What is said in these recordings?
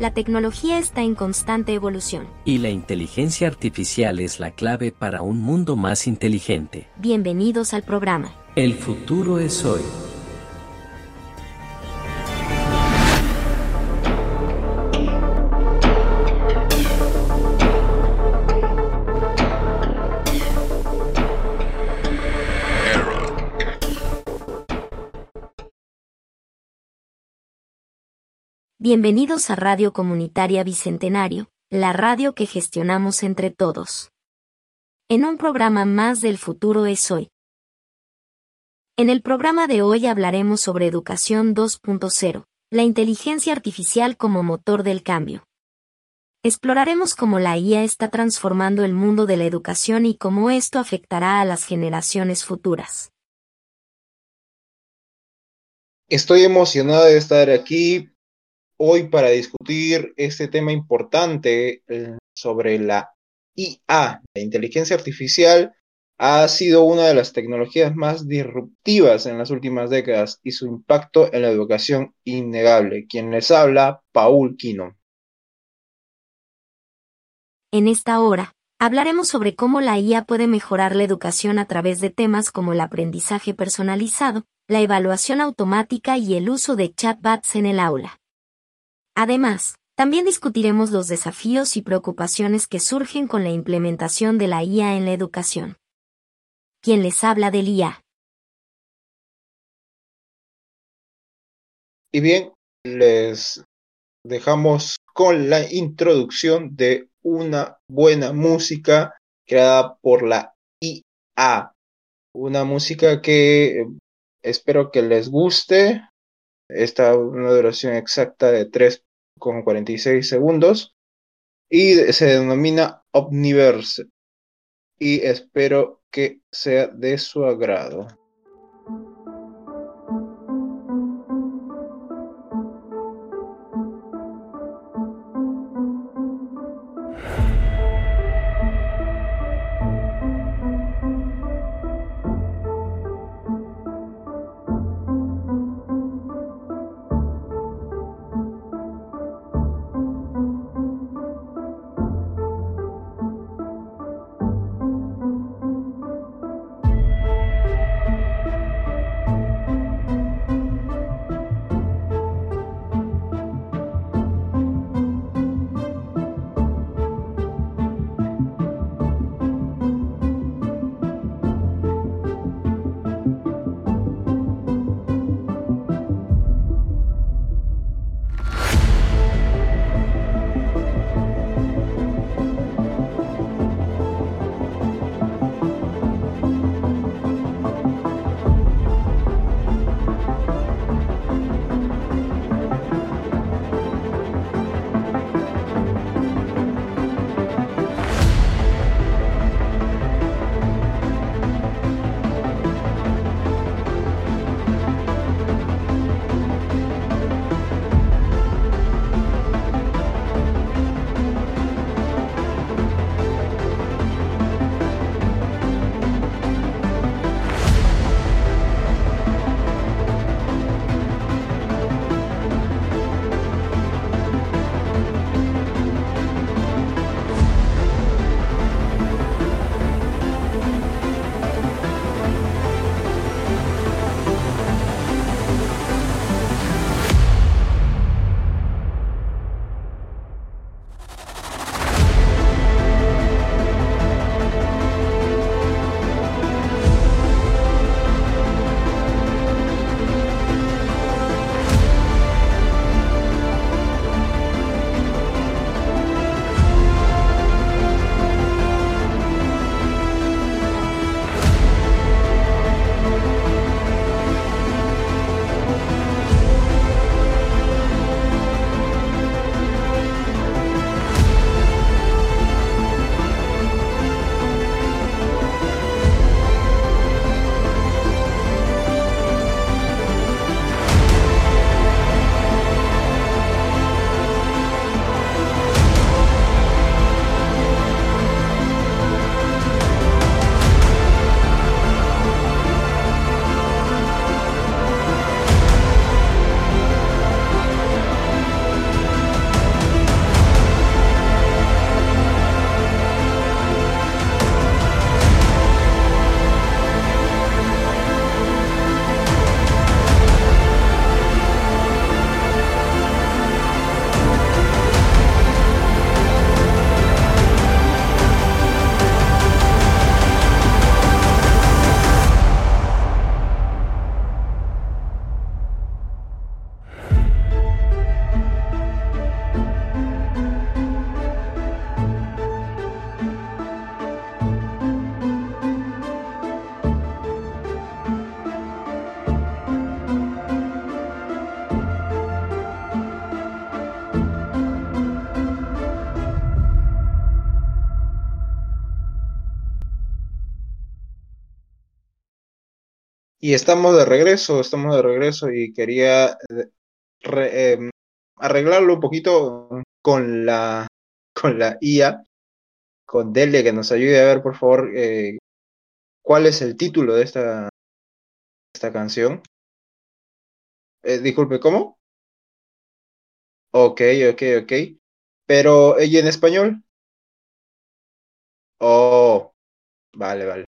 la tecnología está en constante evolución. Y la inteligencia artificial es la clave para un mundo más inteligente. Bienvenidos al programa. El futuro es hoy. Bienvenidos a Radio Comunitaria Bicentenario, la radio que gestionamos entre todos. En un programa más del futuro es hoy. En el programa de hoy hablaremos sobre Educación 2.0, la inteligencia artificial como motor del cambio. Exploraremos cómo la IA está transformando el mundo de la educación y cómo esto afectará a las generaciones futuras. Estoy emocionado de estar aquí hoy para discutir este tema importante eh, sobre la IA, la inteligencia artificial, ha sido una de las tecnologías más disruptivas en las últimas décadas y su impacto en la educación innegable. Quien les habla, Paul Quino. En esta hora, hablaremos sobre cómo la IA puede mejorar la educación a través de temas como el aprendizaje personalizado, la evaluación automática y el uso de chatbots en el aula. Además, también discutiremos los desafíos y preocupaciones que surgen con la implementación de la IA en la educación. ¿Quién les habla del IA? Y bien, les dejamos con la introducción de una buena música creada por la IA. Una música que espero que les guste. Esta una duración exacta de 3 con 46 segundos y se denomina Omniverse y espero que sea de su agrado. Y estamos de regreso, estamos de regreso y quería eh, em, arreglarlo un poquito con la, con la IA, con Delia, que nos ayude a ver, por favor, eh, cuál es el título de esta, esta canción. Eh, disculpe, ¿cómo? Ok, ok, ok. Pero, ¿y en español? Oh, vale, vale.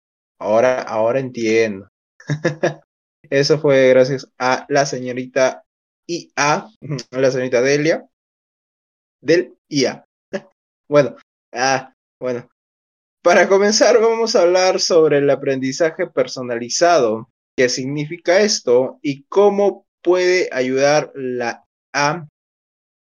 Ahora, ahora entiendo. Eso fue gracias a la señorita IA, la señorita Delia, del IA. Bueno, ah, bueno. Para comenzar, vamos a hablar sobre el aprendizaje personalizado. ¿Qué significa esto y cómo puede ayudar la A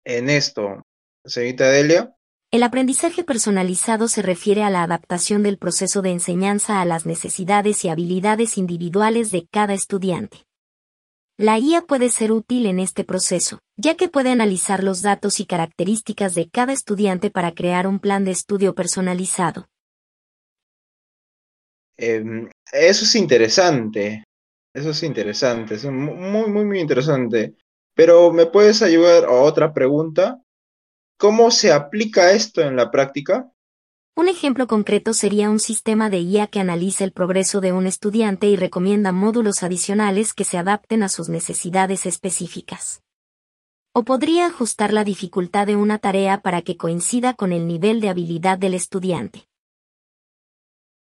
en esto? Señorita Delia. El aprendizaje personalizado se refiere a la adaptación del proceso de enseñanza a las necesidades y habilidades individuales de cada estudiante. La IA puede ser útil en este proceso, ya que puede analizar los datos y características de cada estudiante para crear un plan de estudio personalizado. Em, eso es interesante, eso es interesante, es muy, muy, muy interesante. Pero ¿me puedes ayudar a otra pregunta? ¿Cómo se aplica esto en la práctica? Un ejemplo concreto sería un sistema de IA que analiza el progreso de un estudiante y recomienda módulos adicionales que se adapten a sus necesidades específicas. O podría ajustar la dificultad de una tarea para que coincida con el nivel de habilidad del estudiante.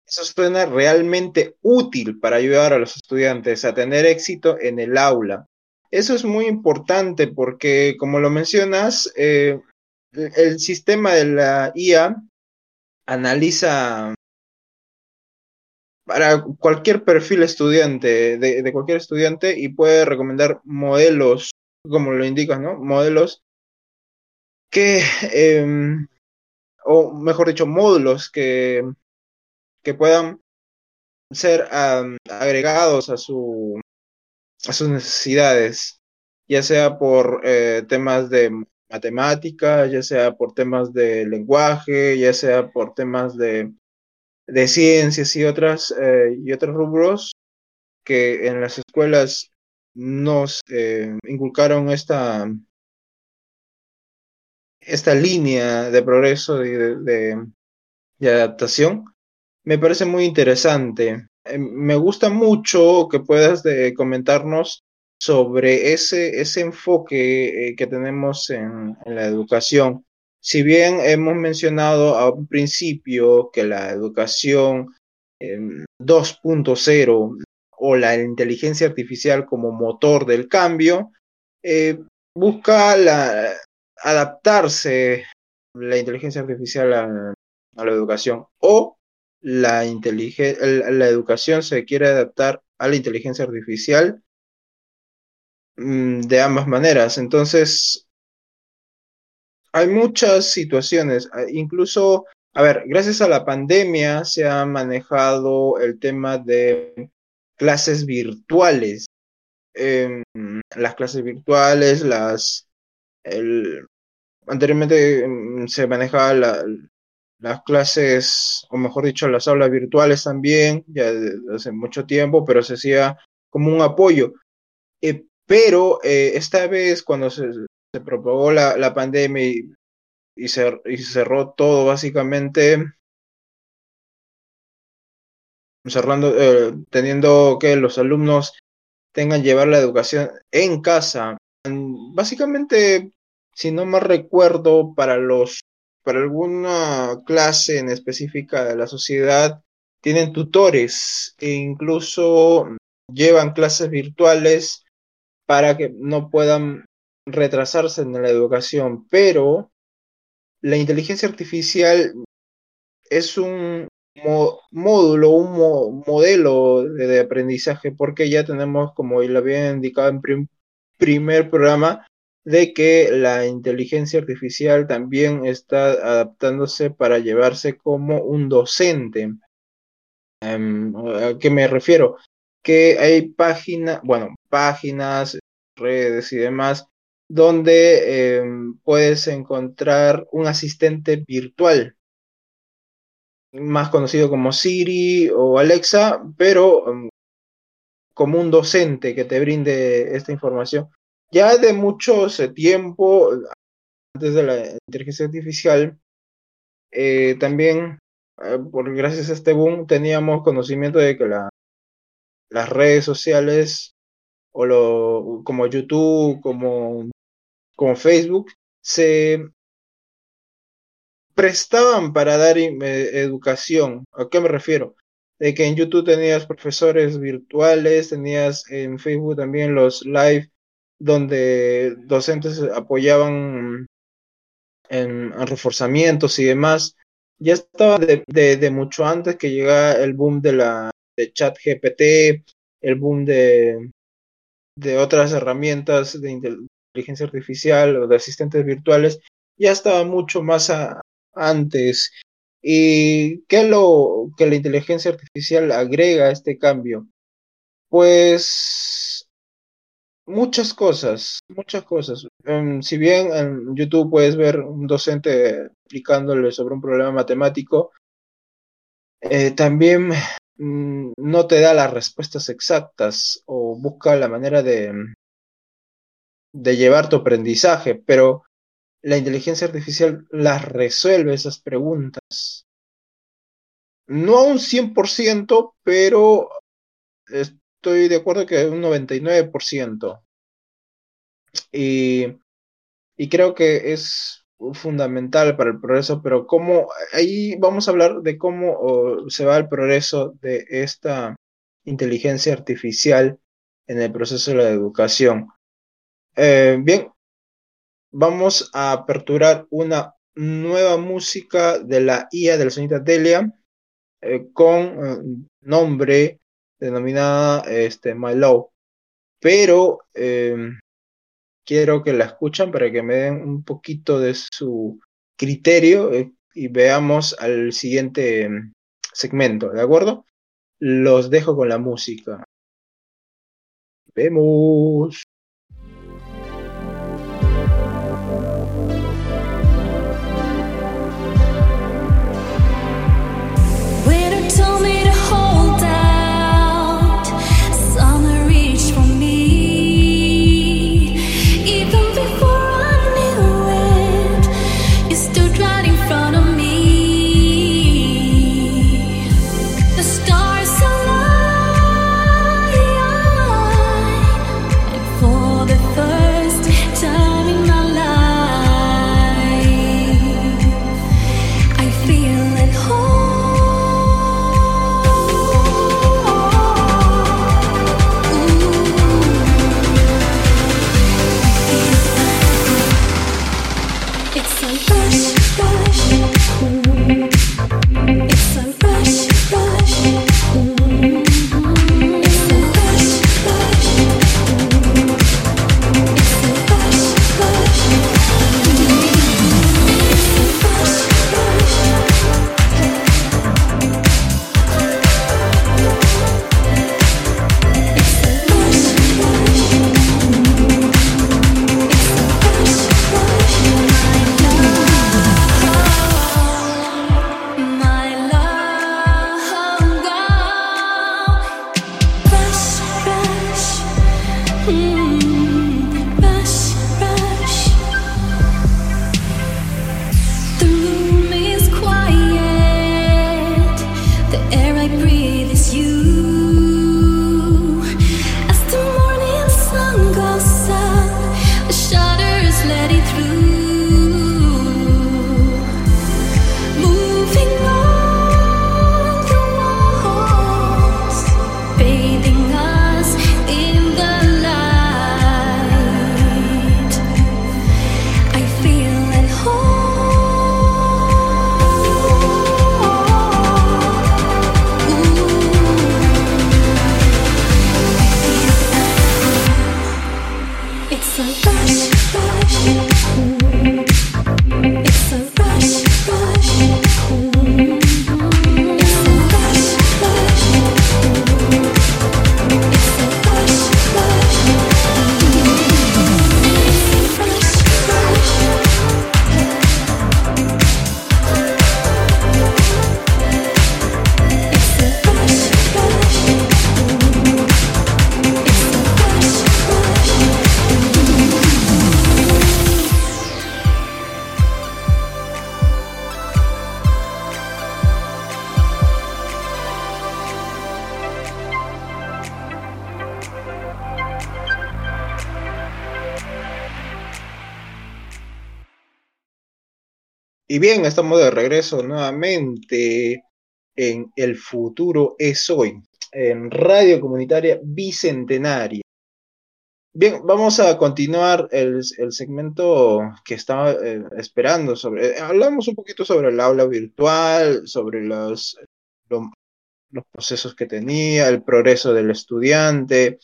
Eso suena realmente útil para ayudar a los estudiantes a tener éxito en el aula. Eso es muy importante porque, como lo mencionas, eh, el sistema de la IA analiza para cualquier perfil estudiante, de, cualquier estudiante, y puede recomendar modelos, como lo indicas, ¿no? Modelos que, em, o mejor dicho, módulos que, que puedan ser agregados a, su, a sus necesidades, ya sea por eh, temas de matemática, ya sea por temas de lenguaje, ya sea por temas de, de ciencias y otras eh, y otros rubros que en las escuelas nos eh, inculcaron esta esta línea de progreso y de, de, adaptación me parece muy interesante. Eh, me gusta mucho que puedas comentarnos sobre ese, ese enfoque eh, que tenemos en, la educación. Si bien hemos mencionado a un principio que la educación 2.0 em, o la inteligencia artificial como motor del cambio, eh, busca la, adaptarse la inteligencia artificial a, la educación o la, la educación se quiere adaptar a la inteligencia artificial de ambas maneras. Entonces, hay muchas situaciones, ah, incluso, a ver, gracias a la pandemia se ha manejado el tema de clases virtuales. Em, las clases virtuales, las... El, anteriormente mm, se manejaba las clases, o mejor dicho, las aulas virtuales también, ya hace mucho tiempo, pero se hacía como un apoyo. Eh, pero eh, esta vez, cuando se, propagó la, pandemia y, se, cerró todo básicamente, cerrando, eh, teniendo que los alumnos tengan llevar la educación en casa. Básicamente, si no me recuerdo, para los para alguna clase en específica de la sociedad tienen tutores e incluso llevan clases virtuales para que no puedan retrasarse en la educación, pero la inteligencia artificial es un módulo, un modelo de, aprendizaje, porque ya tenemos, como lo había indicado en primer programa, de que la inteligencia artificial también está adaptándose para llevarse como un docente. Em, ¿A qué me refiero? Que hay páginas, bueno, páginas, redes y demás, donde em, puedes encontrar un asistente virtual, más conocido como Siri o Alexa, pero em, como un docente que te brinde esta información. Ya de mucho tiempo, antes de la inteligencia artificial, eh, también, eh, por, gracias a este boom, teníamos conocimiento de que la, las redes sociales, o lo, como YouTube, como, como Facebook, se prestaban para dar educación. ¿A qué me refiero? De que en YouTube tenías profesores virtuales, tenías en Facebook también los live donde docentes apoyaban en, reforzamientos y demás. Ya estaba de, mucho antes que llegara el boom de la de chat GPT, el boom de, de otras herramientas de inteligencia artificial o de asistentes virtuales, ya estaba mucho más antes. ¿Y qué es lo que la inteligencia artificial agrega a este cambio? Pues muchas cosas, muchas cosas. Em, si bien en YouTube puedes ver un docente explicándole sobre un problema matemático, eh, también no te da las respuestas exactas o busca la manera de, de llevar tu aprendizaje, pero la inteligencia artificial las resuelve esas preguntas. No a un 100%, pero estoy de acuerdo que un 99%. Y, y creo que es fundamental para el progreso, pero cómo, ahí vamos a hablar de cómo se va el progreso de esta inteligencia artificial en el proceso de la educación. Eh, bien, vamos a aperturar una nueva música de la IA de la señorita Delia eh, con eh, nombre denominada este, My Love. Pero quiero que la escuchen para que me den un poquito de su criterio eh, y veamos al siguiente em, segmento, ¿de acuerdo? Los dejo con la música. Vemos. Bien, estamos de regreso nuevamente en El futuro es hoy, en Radio Comunitaria Bicentenaria. Bien, vamos a continuar el, segmento que estaba eh, esperando. Eh, hablamos un poquito sobre el aula virtual, sobre los, los procesos que tenía, el progreso del estudiante,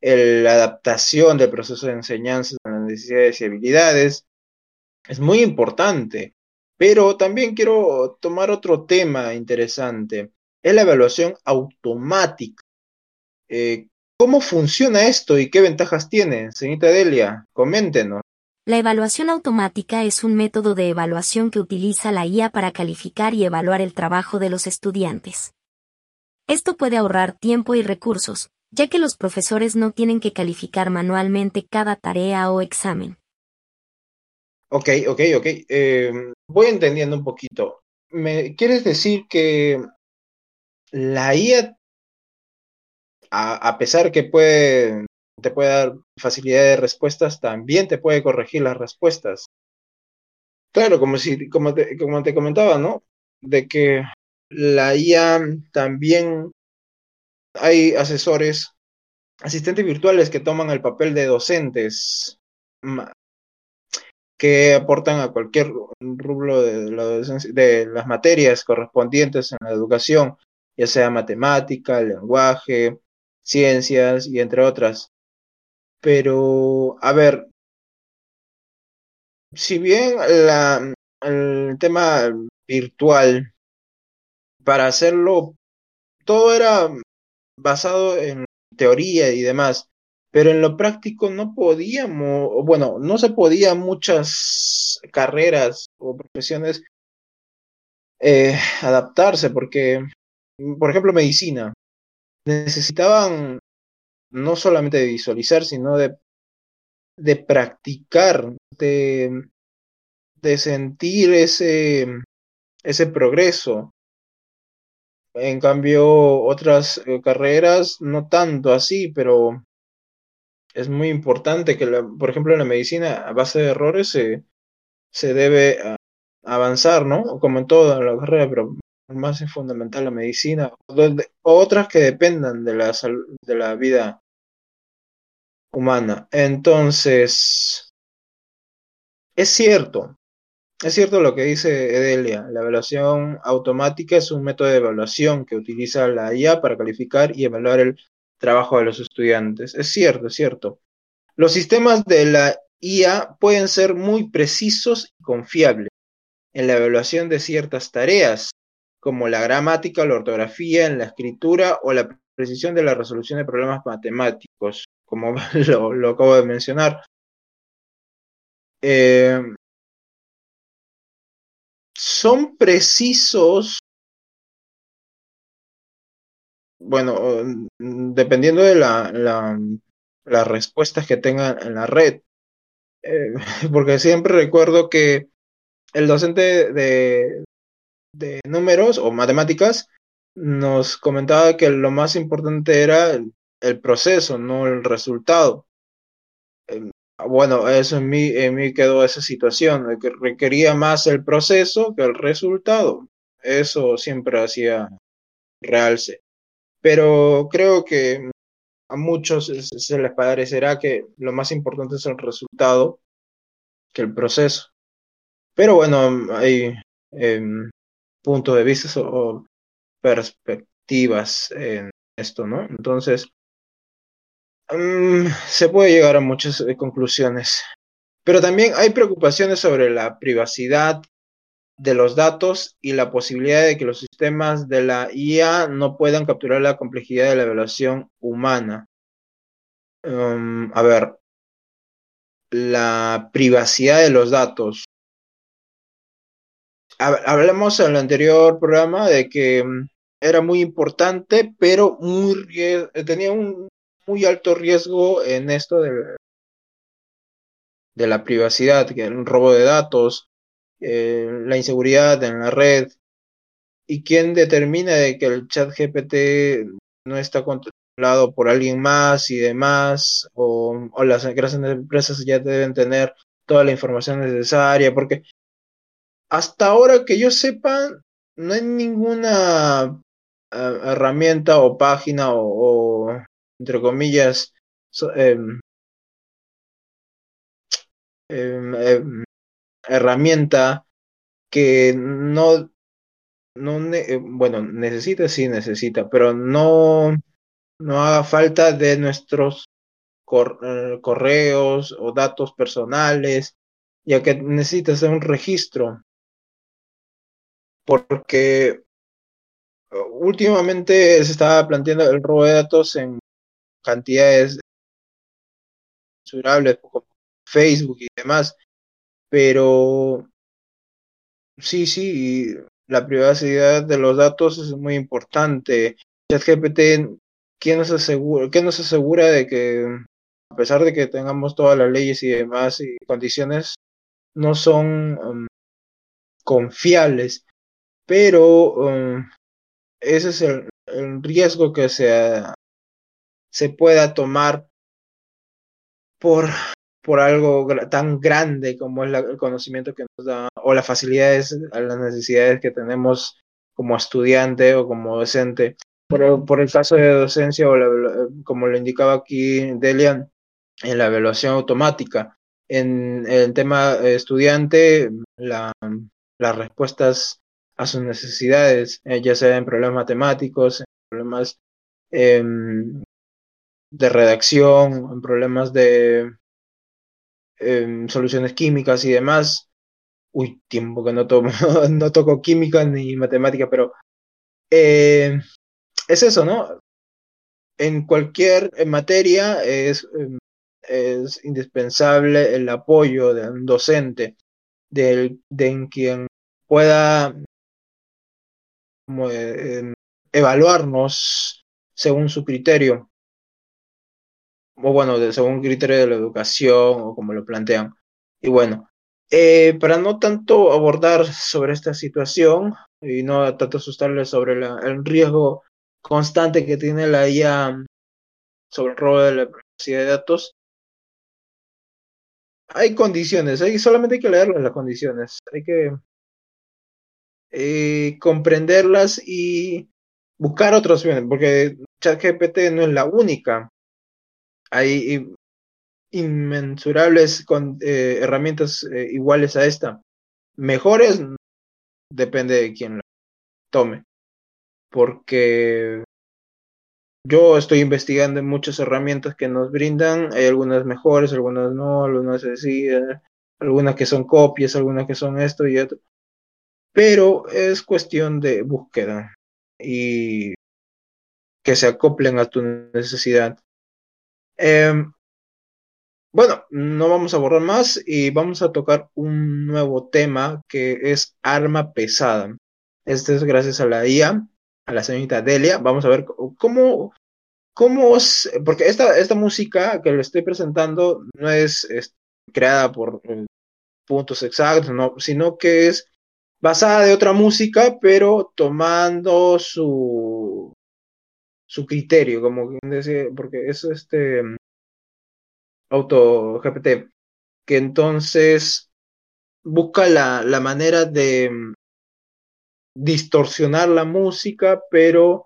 la adaptación del proceso de enseñanza a las necesidades y habilidades. Es muy importante pero también quiero tomar otro tema interesante, es la evaluación automática. Eh, ¿Cómo funciona esto y qué ventajas tiene? Señorita Delia, coméntenos. La evaluación automática es un método de evaluación que utiliza la IA para calificar y evaluar el trabajo de los estudiantes. Esto puede ahorrar tiempo y recursos, ya que los profesores no tienen que calificar manualmente cada tarea o examen. Ok, ok, ok. Em, voy entendiendo un poquito. ¿Me quieres decir que la IA, a, pesar que puede, te puede dar facilidad de respuestas, también te puede corregir las respuestas? Claro, como si, como te, como te comentaba, ¿no? De que la IA también hay asesores, asistentes virtuales que toman el papel de docentes que aportan a cualquier rubro de, de las materias correspondientes en la educación, ya sea matemática, lenguaje, ciencias y entre otras. Pero, a ver, si bien la, el tema virtual, para hacerlo, todo era basado en teoría y demás, pero en lo práctico no podíamos, bueno, no se podía muchas carreras o profesiones eh, adaptarse, porque, por ejemplo, medicina, necesitaban no solamente de visualizar, sino de, de practicar, de, de sentir ese, ese progreso. En cambio, otras eh, carreras no tanto así, pero es muy importante que, por ejemplo, en la medicina, a base de errores, se, se debe avanzar, ¿no? Como en toda la carrera, pero más es fundamental la medicina, o otras que dependan de la, de la vida humana. Entonces, es cierto, es cierto lo que dice Edelia, la evaluación automática es un método de evaluación que utiliza la IA para calificar y evaluar el trabajo de los estudiantes. Es cierto, es cierto. Los sistemas de la IA pueden ser muy precisos y confiables en la evaluación de ciertas tareas, como la gramática, la ortografía, en la escritura o la precisión de la resolución de problemas matemáticos, como lo, acabo de mencionar. Eh, son precisos bueno, mm, dependiendo de la, las respuestas que tengan en la red. Eh, porque siempre recuerdo que el docente de, de números o matemáticas nos comentaba que lo más importante era el, proceso, no el resultado. Em, bueno, eso en mí, en mí quedó esa situación, que requería más el proceso que el resultado. Eso siempre hacía realce pero creo que a muchos se les parecerá que lo más importante es el resultado que el proceso. Pero bueno, hay em, puntos de vista o perspectivas en esto, ¿no? Entonces, mm, se puede llegar a muchas eh, conclusiones. Pero también hay preocupaciones sobre la privacidad de los datos y la posibilidad de que los sistemas de la IA no puedan capturar la complejidad de la evaluación humana. Um, a ver, la privacidad de los datos. Hablamos en el anterior programa de que um, era muy importante, pero muy tenía un muy alto riesgo en esto de, de la privacidad, que era un robo de datos, eh, la inseguridad en la red. Y quién determina de que el chat GPT no está controlado por alguien más y demás o, las grandes empresas ya deben tener toda la información necesaria porque hasta ahora que yo sepa, no hay ninguna eh, herramienta o página o, entre comillas, em, em, em, herramienta que no, no eh, bueno, necesita, sí necesita, pero no, no haga falta de nuestros eh, correos o datos personales, ya que necesitas un registro. Porque últimamente se estaba planteando el robo de datos en cantidades mensurables como Facebook y demás, pero sí, sí, la privacidad de los datos es muy importante. ChatGPT, ¿quién nos asegura, ¿quién nos asegura de que a pesar de que tengamos todas las leyes y demás y condiciones, no son um, confiables? Pero um, ese es el, riesgo que se, se pueda tomar por, por algo tan grande como es el conocimiento que nos da o las facilidades, las necesidades que tenemos como estudiante o como docente. Por por el caso de docencia, o como lo indicaba aquí Delian, en la evaluación automática. En el tema estudiante, la, las respuestas a sus necesidades, eh, ya sea en problemas matemáticos, en problemas em, de redacción, en problemas de em, soluciones químicas y demás. Uy, tiempo que no, tomo, no toco química ni matemática, pero eh, es eso, ¿no? En cualquier materia es, em, es indispensable el apoyo de un docente, de, de quien pueda eh, evaluarnos según su criterio, o bueno, según criterio de la educación, o como lo plantean. Y bueno, eh, para no tanto abordar sobre esta situación y no tanto asustarles sobre el riesgo constante que tiene la IA sobre el robo de la privacidad de datos, hay condiciones, hay, solamente hay que leer las condiciones, hay que eh, comprenderlas y buscar otras opciones, porque ChatGPT no es la única. Hay inmensurables con, eh, herramientas eh, iguales a esta. Mejores depende de quién la tome. Porque yo estoy investigando muchas herramientas que nos brindan. Hay algunas mejores, algunas no, algunas sí, algunas que son copias, algunas que son esto y otro pero es cuestión de búsqueda y que se acoplen a tu necesidad. Em, bueno, no vamos a borrar más y vamos a tocar un nuevo tema que es arma pesada. Este es gracias a la IA, a la señorita Delia. Vamos a ver cómo, cómo es, porque esta, esta música que le estoy presentando no es, creada por eh, puntos exactos, no, sino que es basada de otra música, pero tomando su su criterio, como decir, porque es este auto GPT, que entonces busca la, la manera de distorsionar la música, pero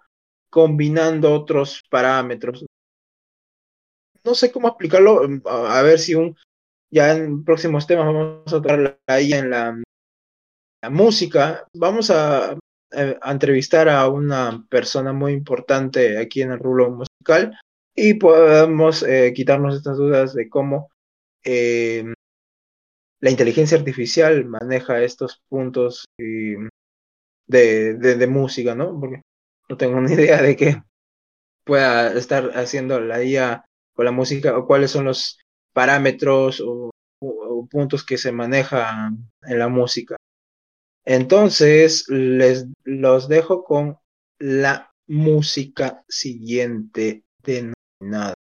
combinando otros parámetros. No sé cómo explicarlo, a ver si un ya en próximos temas vamos a tocar ahí en la la música, vamos a, entrevistar a una persona muy importante aquí en el rubro musical y podemos eh, quitarnos estas dudas de cómo eh, la inteligencia artificial maneja estos puntos de, de, música, ¿no? Porque no tengo ni idea de qué pueda estar haciendo la IA con la música o cuáles son los parámetros o puntos que se manejan en la música. Entonces, les los dejo con la música siguiente denominada.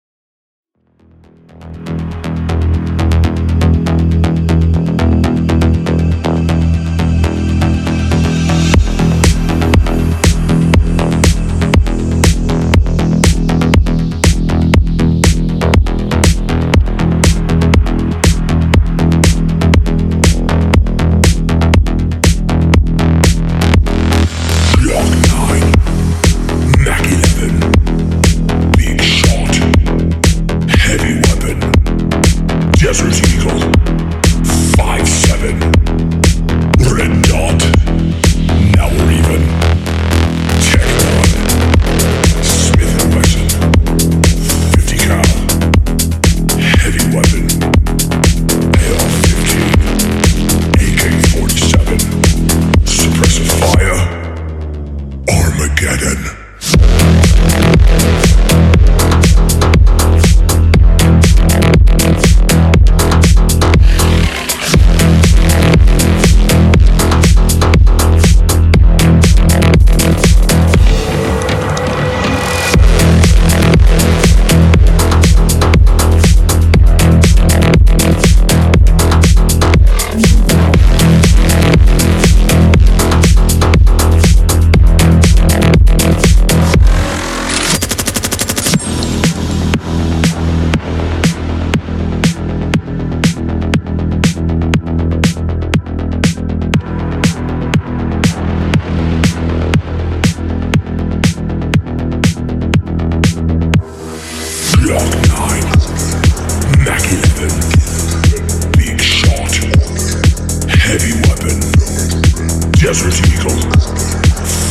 Eagle.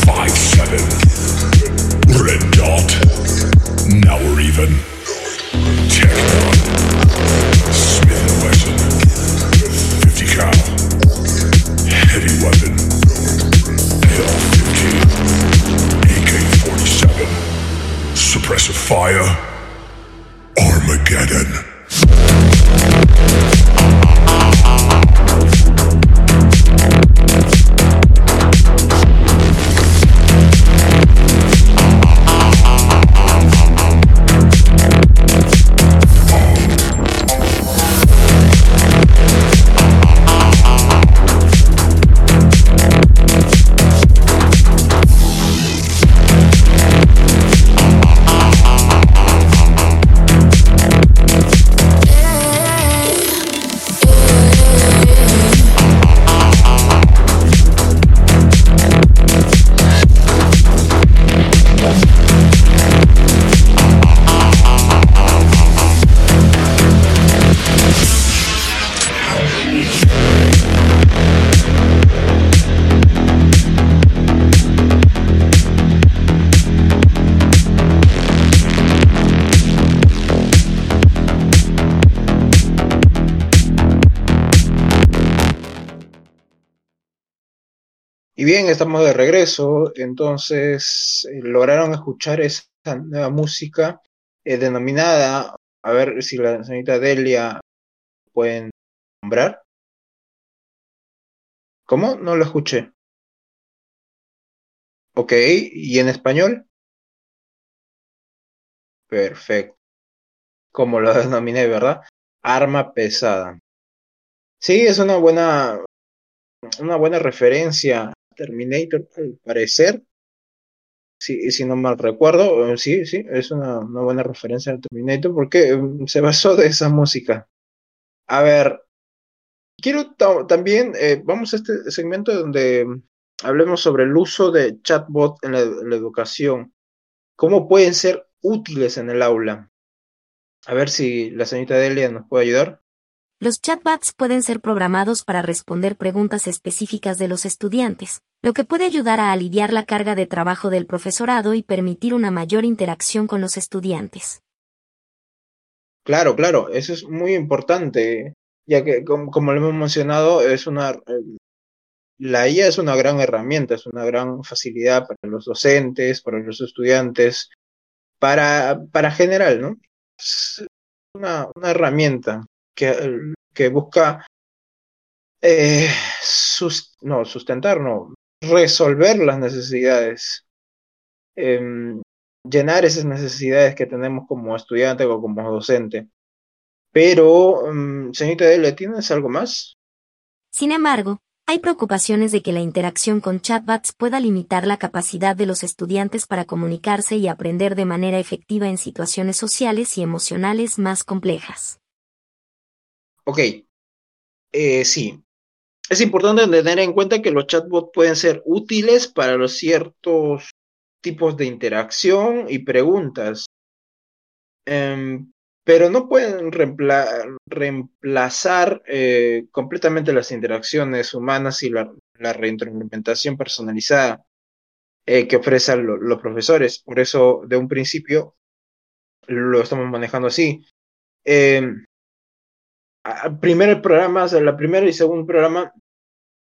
Five seven. Red dot. Now we're even. Terror. Smith and Fifty cal. Heavy weapon. AR fifteen. AK forty seven. Suppressive fire. Armageddon. Estamos de regreso, entonces eh, lograron escuchar esa nueva música eh, denominada, a ver si la señorita Delia pueden nombrar. ¿Cómo? No lo escuché. Ok, ¿y en español? Perfecto. Como lo denominé, ¿verdad? Arma pesada. Sí, es una buena, una buena referencia Terminator, al parecer. Si, si no mal recuerdo, eh, sí, sí, es una, buena referencia al Terminator porque eh, se basó de esa música. A ver, quiero ta- también, eh, vamos a este segmento donde hablemos sobre el uso de chatbot en la, en la educación. ¿Cómo pueden ser útiles en el aula? A ver si la señorita Delia nos puede ayudar. Los chatbots pueden ser programados para responder preguntas específicas de los estudiantes, lo que puede ayudar a aliviar la carga de trabajo del profesorado y permitir una mayor interacción con los estudiantes. Claro, claro, eso es muy importante, ya que como, lo hemos mencionado, es una eh, la IA es una gran herramienta, es una gran facilidad para los docentes, para los estudiantes, para, para general, ¿no? Es una, una herramienta que, busca eh, sus, no, sustentar, no, resolver las necesidades, em, llenar esas necesidades que tenemos como estudiante o como docente. Pero, mm, señorita Delia, ¿tienes algo más? Sin embargo, hay preocupaciones de que la interacción con chatbots pueda limitar la capacidad de los estudiantes para comunicarse y aprender de manera efectiva en situaciones sociales y emocionales más complejas. Ok, eh, sí. Es importante tener en cuenta que los chatbots pueden ser útiles para los ciertos tipos de interacción y preguntas, Em, pero no pueden reempla- reemplazar eh, completamente las interacciones humanas y la, la personalizada eh, que ofrecen lo- los profesores. Por eso, de un principio, lo estamos manejando así. Em, primer programa, o sea, la primera y segundo programa,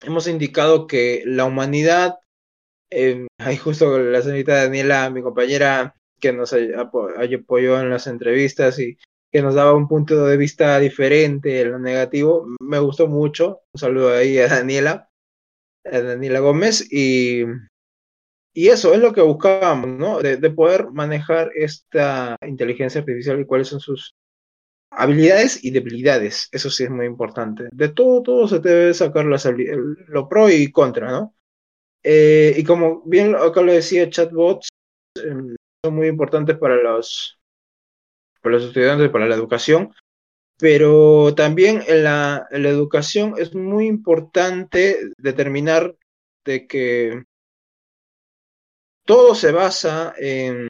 hemos indicado que la humanidad, eh, ahí justo la señorita Daniela, mi compañera, que nos apoyó en las entrevistas y que nos daba un punto de vista diferente en lo negativo, me gustó mucho. Un saludo ahí a Daniela, a Daniela Gómez, y, y eso es lo que buscábamos, ¿no? De poder manejar esta inteligencia artificial y cuáles son sus habilidades y debilidades. Eso sí es muy importante. De todo, todo se debe sacar las, lo pro y contra, ¿no? Eh, y como bien acá lo decía, chatbots em, son muy importantes para los, para los estudiantes, para la educación, pero también en la, en la educación es muy importante determinar de que todo se basa en,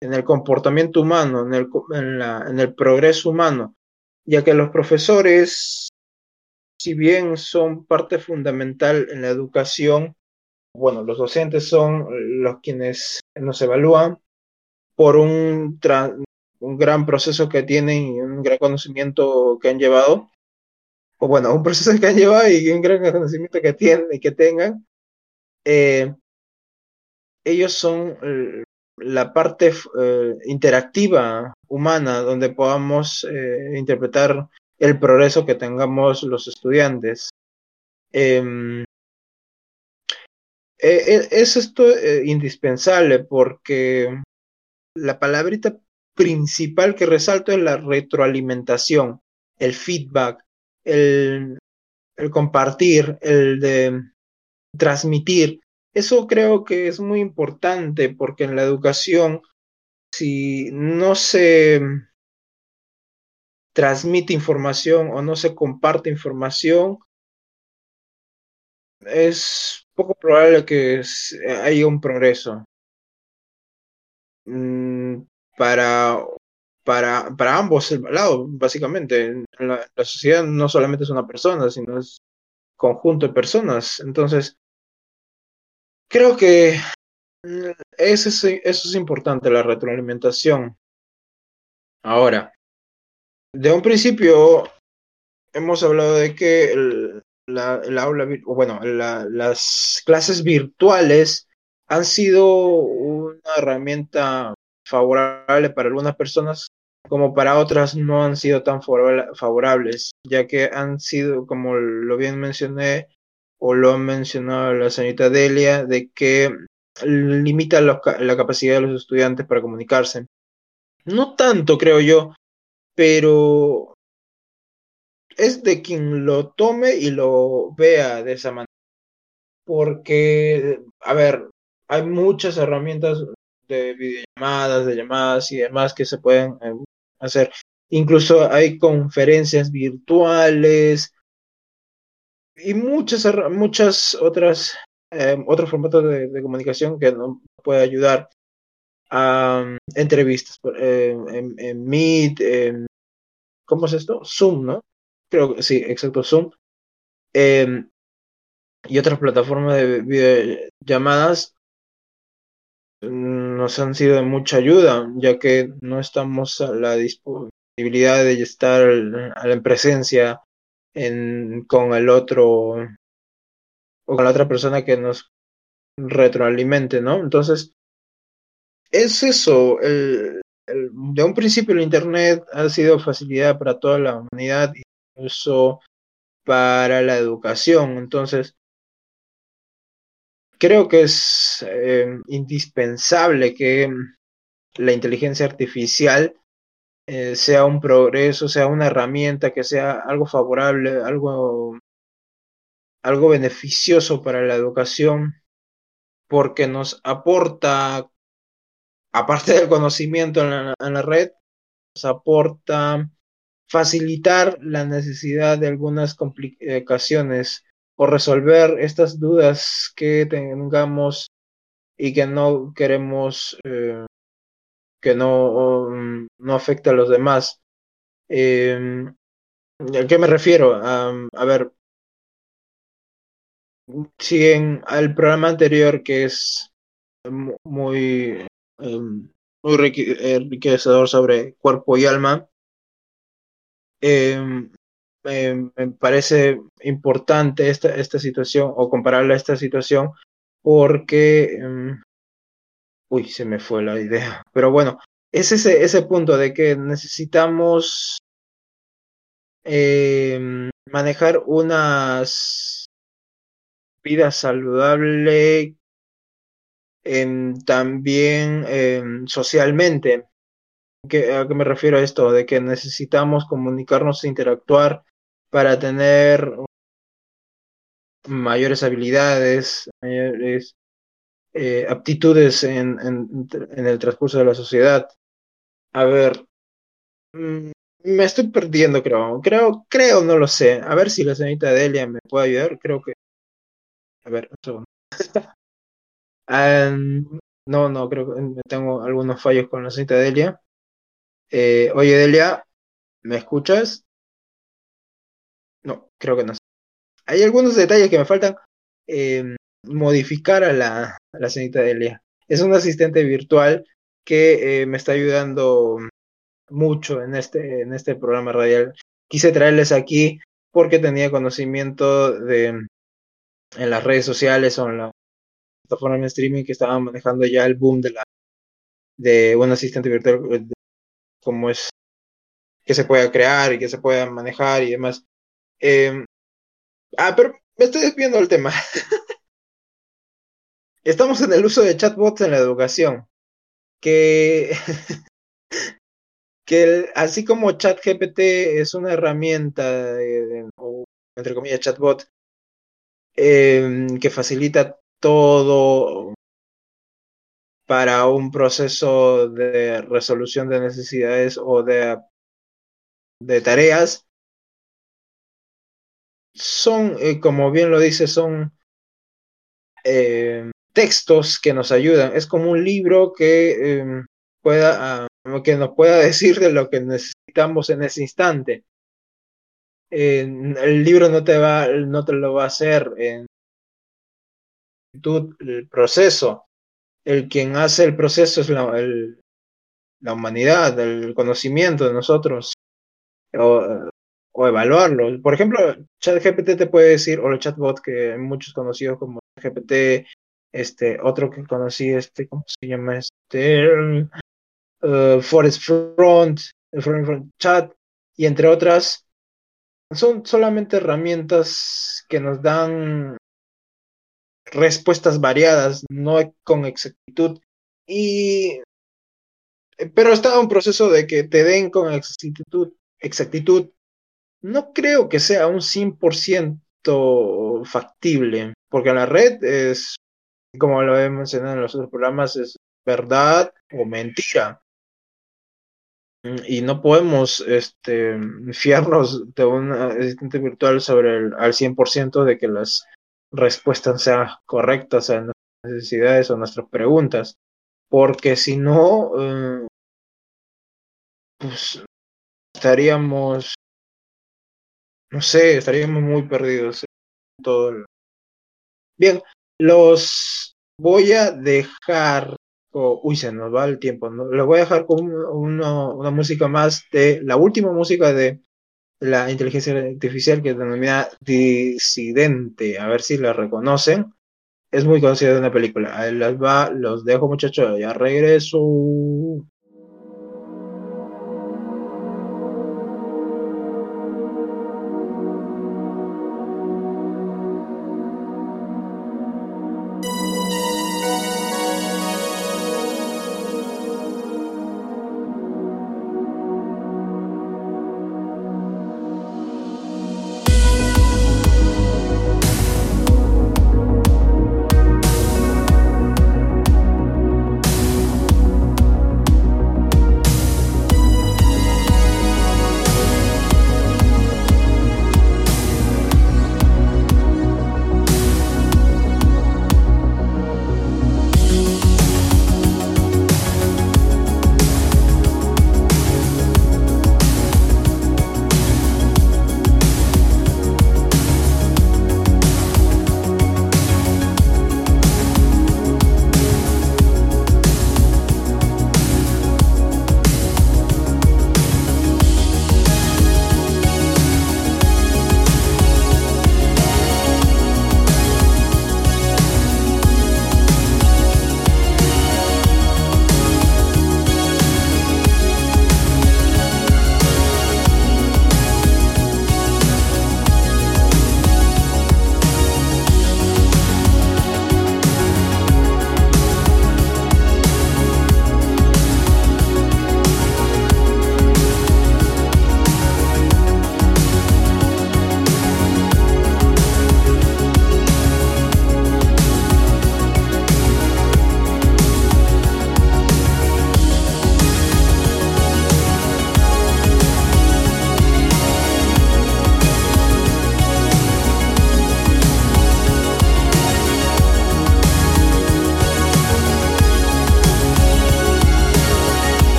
en el comportamiento humano, en el, en la- el progreso humano. ya que los profesores, si bien son parte fundamental en la educación, bueno, los docentes son los quienes nos evalúan por un, un gran proceso que tienen y un gran conocimiento que han llevado, o bueno, un proceso que han llevado y un gran conocimiento que tienen y que tengan, eh, ellos son eh, la parte eh, interactiva humana donde podamos interpretar el progreso que tengamos los estudiantes. Em, es esto indispensable porque la palabrita principal que resalto es la retroalimentación, el feedback, el, compartir, el de transmitir. Eso creo que es muy importante porque en la educación, si no se transmite información o no se comparte información, es poco probable que haya un progreso. Mm, para para, para ambos lados, básicamente. La, sociedad no solamente es una persona, sino es conjunto de personas. Entonces, creo que mm, eso es, eso es importante, la retroalimentación. Ahora, de un principio hemos hablado de que el, la, el aula, bueno, las clases virtuales han sido una herramienta favorable para algunas personas como para otras no han sido tan favorables, ya que han sido, como lo bien mencioné, o lo ha mencionado la señorita Delia, de que limita la capacidad de los estudiantes para comunicarse. No tanto, creo yo, pero es de quien lo tome y lo vea de esa manera. Porque, a ver, hay muchas herramientas de videollamadas, de llamadas y demás que se pueden eh, hacer. Incluso hay conferencias virtuales y muchas, muchas otras, eh, otros formatos de, comunicación que nos puede ayudar a um, entrevistas eh, en, Meet, en, ¿cómo es esto? Zoom, ¿no? Creo que sí, exacto, Zoom. Em, y otras plataformas de videollamadas nos han sido de mucha ayuda, ya que no estamos a la disponibilidad de estar en presencia en, con el otro o con la otra persona que nos retroalimente, ¿no? Entonces, es eso, el, de un principio el Internet ha sido facilidad para toda la humanidad, incluso para la educación, entonces, creo que es eh, indispensable que la inteligencia artificial eh, sea un progreso, sea una herramienta, que sea algo favorable, algo, algo beneficioso para la educación, porque nos aporta, aparte del conocimiento en la, en la red, nos aporta facilitar la necesidad de algunas complicaciones o resolver estas dudas que tengamos y que no queremos eh, que no, mm, no afecte a los demás. Eh, ¿A qué me refiero? a ver, si en el programa anterior que es muy, em, enriquecedor sobre cuerpo y alma, eh, me parece importante esta, esta situación o compararla a esta situación porque, em, uy, se me fue la idea, pero bueno, es ese, ese punto de que necesitamos em, manejar unas vida saludable también socialmente. ¿A qué me refiero a esto? De que necesitamos comunicarnos e interactuar para tener mayores habilidades, mayores eh, aptitudes en, en, el transcurso de la sociedad. A ver, mm, me estoy perdiendo, creo. Creo, creo, no lo sé. A ver si la señorita Delia me puede ayudar. Creo que. A ver, un segundo. no, no, creo que tengo algunos fallos con la señorita Delia. Eh, oye, Delia, ¿me escuchas? No, creo que no. Hay algunos detalles que me faltan eh, modificar a la, a la señorita. Es un asistente virtual que eh, me está ayudando mucho en este, en este programa radial. Quise traerles aquí porque tenía conocimiento de en las redes sociales o en la plataforma de streaming que estaban manejando ya el boom de la de un asistente virtual eh, como es que se pueda crear y que se pueda manejar y demás. Eh, ah, pero me estoy desviando del tema. Estamos en el uso de chatbots en la educación. Que, que así como ChatGPT es una herramienta, o entre comillas chatbot, eh, que facilita todo para un proceso de resolución de necesidades o de, de tareas, son, eh, como bien lo dice, son eh, textos que nos ayudan. Es como un libro que, eh, pueda, uh, que nos pueda decir de lo que necesitamos en ese instante. el libro no te, va, no te lo va a hacer en el proceso el quien hace el proceso es la, la humanidad, el conocimiento de nosotros, o, o, evaluarlo. Por ejemplo, ChatGPT te puede decir, o el chatbot que muchos conocidos como GPT, este, otro que conocí, este, ¿cómo se llama? Este, uh, Forest Front, Front, Front Chat, y entre otras, son solamente herramientas que nos dan respuestas variadas, no con exactitud. Y pero está un proceso de que te den con exactitud, exactitud. No creo que sea un 100% factible, porque la red es, como lo hemos mencionado en los otros programas, es verdad o mentira. Y no podemos este, fiarnos de un asistente virtual sobre el, al 100% de que las respuestas sean correctas a nuestras necesidades o nuestras preguntas, porque si no, eh, pues estaríamos, no sé, estaríamos muy perdidos en todo. El... Bien, los voy a dejar, uy, se nos va el tiempo, ¿no? los voy a dejar con una, música más de la última música de la inteligencia artificial que denomina disidente, a ver si la reconocen. Es muy conocida de una película. Ahí va, los dejo muchachos, ya regreso.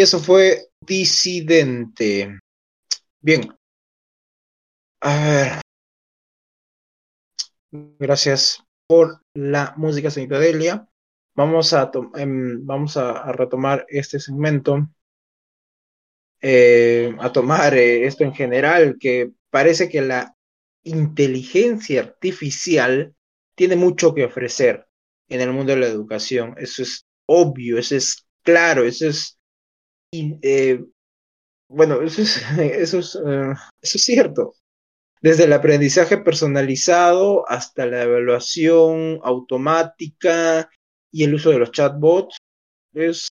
Y eso fue Disidente. Bien. A ver. Gracias por la música, señorita Delia. Vamos a, em, vamos a, retomar este segmento, eh, a tomar eh, esto en general, que parece que la inteligencia artificial tiene mucho que ofrecer en el mundo de la educación. Eso es obvio, eso es claro, eso es... Eh, bueno, eso es, eso es, eso es cierto. Desde el aprendizaje personalizado hasta la evaluación automática y el uso de los chatbots es,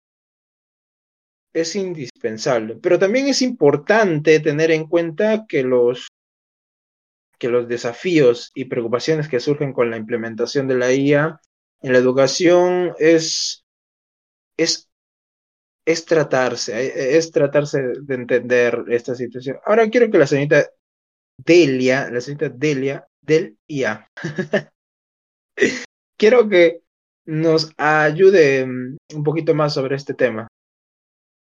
es indispensable. Pero también es importante tener en cuenta que los, que los desafíos y preocupaciones que surgen con la implementación de la IA en la educación es, es, es tratarse, es tratarse de entender esta situación. Ahora quiero que la señorita Delia, la señorita Delia del IA. Quiero que nos ayude mm, un poquito más sobre este tema,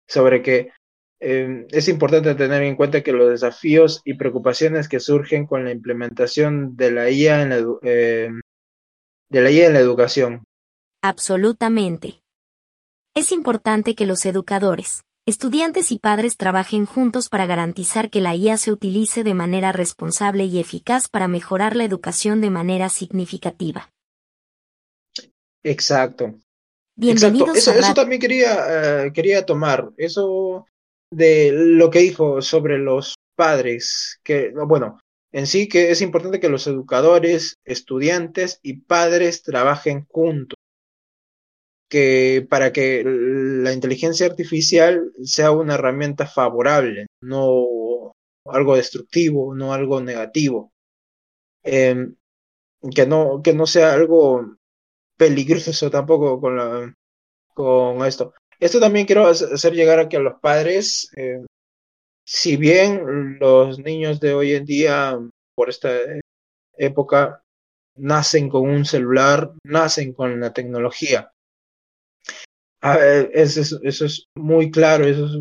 sobre que em, es importante tener en cuenta que los desafíos y preocupaciones que surgen con la implementación de la IA en la, em, de la IA en la educación. Absolutamente. Es importante que los educadores, Estudiantes y padres trabajen juntos para garantizar que la IA se utilice de manera responsable y eficaz para mejorar la educación de manera significativa. Exacto. Bienvenidos Eso, eso, también quería, eh, quería tomar. Eso de lo que dijo sobre los padres, que, bueno, en sí que es importante que los educadores, estudiantes y padres trabajen juntos que para que la inteligencia artificial sea una herramienta favorable, no algo destructivo, no algo negativo. Em, que, no, que no sea algo peligroso tampoco con, la, con esto. Esto también quiero hacer llegar a que a los padres, em, si bien los niños de hoy en día, por esta época, nacen con un celular, nacen con la tecnología, eso, es, muy claro, eso es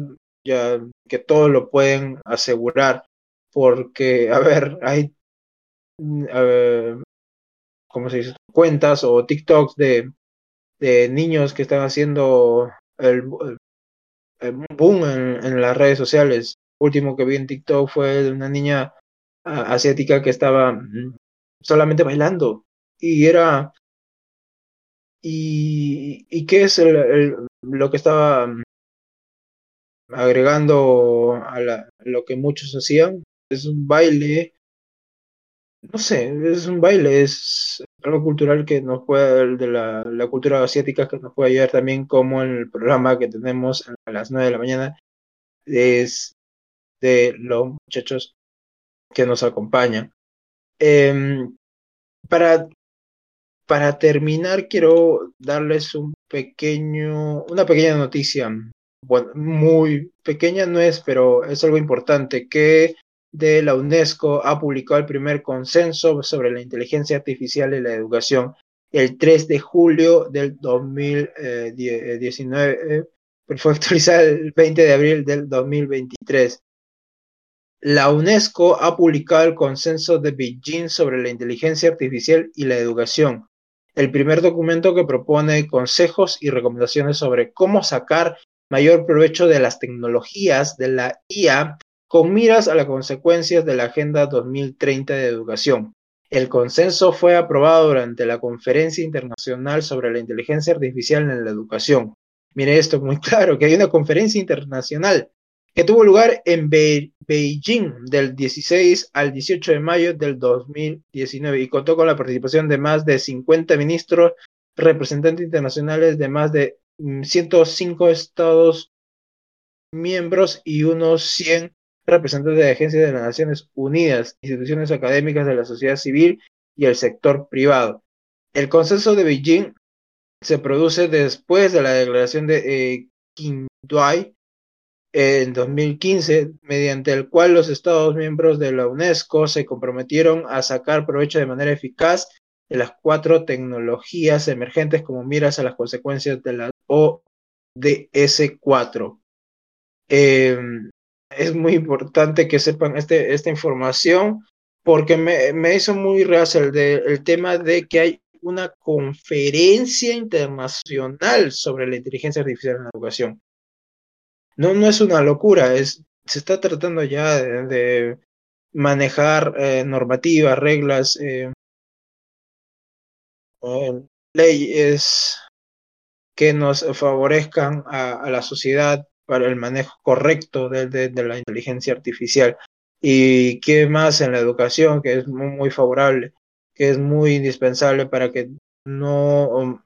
ya que todos lo pueden asegurar, porque, a ver, hay, mm, ¿cómo se dice? Cuentas o TikToks de, de niños que están haciendo el, boom en, en, las redes sociales. Último que vi en TikTok fue de una niña asiática que estaba mm, solamente bailando y era ¿Y, qué es lo que estaba mm, agregando a, lo que muchos hacían? Es un baile, no sé, es un baile, es algo cultural que nos puede, de la, cultura asiática que nos puede ayudar también, como en el programa que tenemos a las 9 de la mañana, es de los muchachos que nos acompañan. Em, para para terminar, quiero darles un pequeño, una pequeña noticia. Muy pequeña no es, pero es algo importante, que la UNESCO ha publicado el primer consenso sobre la inteligencia artificial y la educación el 3 de julio del 2019, pero fue actualizado el 20 de abril del 2023. La UNESCO ha publicado el consenso de Beijing sobre la inteligencia artificial y la educación, el primer documento que propone consejos y recomendaciones sobre cómo sacar mayor provecho de las tecnologías de la IA con miras a las consecuencias de la Agenda 2030 de Educación. El consenso fue aprobado durante la Conferencia Internacional sobre la Inteligencia Artificial en la Educación. Mire esto muy claro, que hay una conferencia internacional que tuvo lugar en Beijing del 16 al 18 de mayo del 2019 y contó con la participación de más de 50 ministros, representantes internacionales de más de 105 mm, estados miembros y unos 100 representantes de agencias de las Naciones Unidas, instituciones académicas de la sociedad civil y el sector privado. El consenso de Beijing se produce después de la declaración de eh, Qingdao en 2015, mediante el cual los Estados miembros de la UNESCO se comprometieron a sacar provecho de manera eficaz de las cuatro tecnologías emergentes como miras a las consecuencias de la ODS 4. Eh, es muy importante que sepan este, esta información porque me, me hizo muy real el, el tema de que hay una conferencia internacional sobre la inteligencia artificial en la educación. No, no es una locura, es, se está tratando ya de, manejar eh, normativas, reglas, eh, leyes que nos favorezcan a, la sociedad para el manejo correcto de, de, la inteligencia artificial. Y qué más en la educación, que es muy, muy favorable, que es muy indispensable para que no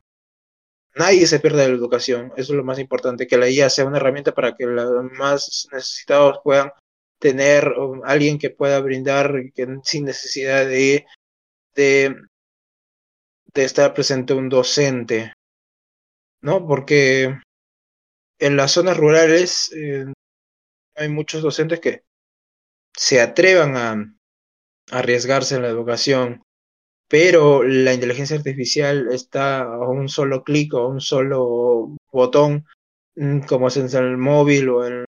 nadie se pierda de la educación. Eso es lo más importante, que la IA sea una herramienta para que los más necesitados puedan tener alguien que pueda brindar que, sin necesidad de, de, de estar presente un docente, ¿no? Porque en las zonas rurales eh, hay muchos docentes que se atrevan a, arriesgarse en la educación, pero la inteligencia artificial está a un solo clic o a un solo botón, mm, como es en el móvil o en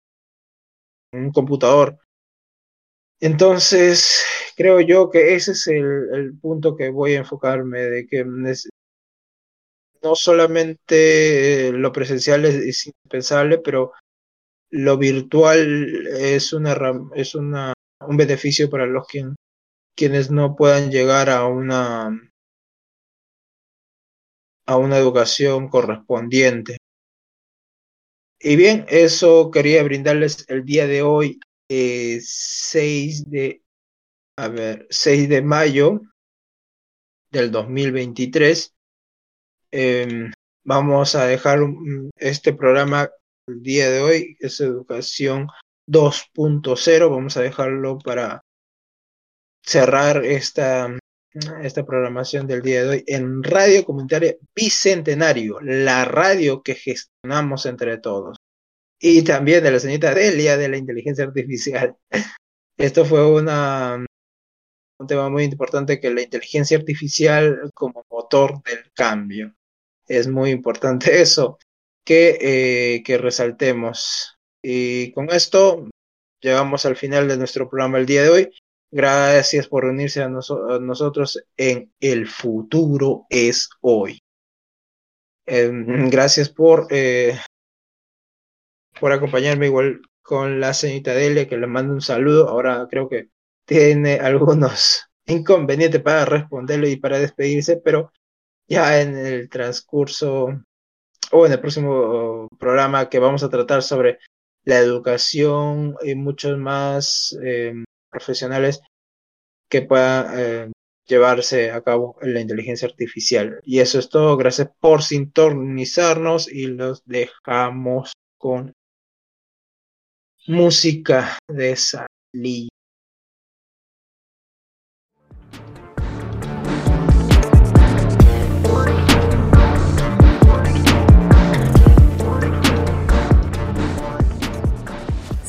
un computador. Entonces, creo yo que ese es el, el punto que voy a enfocarme, de que no solamente lo presencial es, es indispensable, pero lo virtual es una es una un beneficio para los quien, quienes no puedan llegar a una a una educación correspondiente. Y bien, eso quería brindarles el día de hoy, eh, 6 de, a ver, 6 de mayo del 2023. Eh, vamos a dejar este programa el día de hoy, es educación 2.0. Vamos a dejarlo para cerrar esta, esta programación del día de hoy en Radio Comunitaria Bicentenario, la radio que gestionamos entre todos. Y también de la señorita Delia de la inteligencia artificial. Esto fue una, un tema muy importante que la inteligencia artificial como motor del cambio. Es muy importante eso que, eh, que resaltemos. Y con esto llegamos al final de nuestro programa el día de hoy. Gracias por unirse a, noso a nosotros en El futuro es hoy. Eh, gracias por, eh, por acompañarme igual con la señorita Delia, que le mando un saludo. Ahora creo que tiene algunos inconvenientes para responderle y para despedirse, pero ya en el transcurso o en el próximo programa que vamos a tratar sobre la educación y muchos más eh, profesionales que puedan eh, llevarse a cabo la inteligencia artificial. Y eso es todo. Gracias por sintonizarnos y los dejamos con música de salida.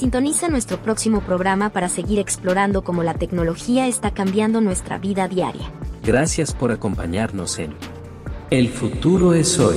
Sintoniza nuestro próximo programa para seguir explorando cómo la tecnología está cambiando nuestra vida diaria. Gracias por acompañarnos en El futuro es hoy.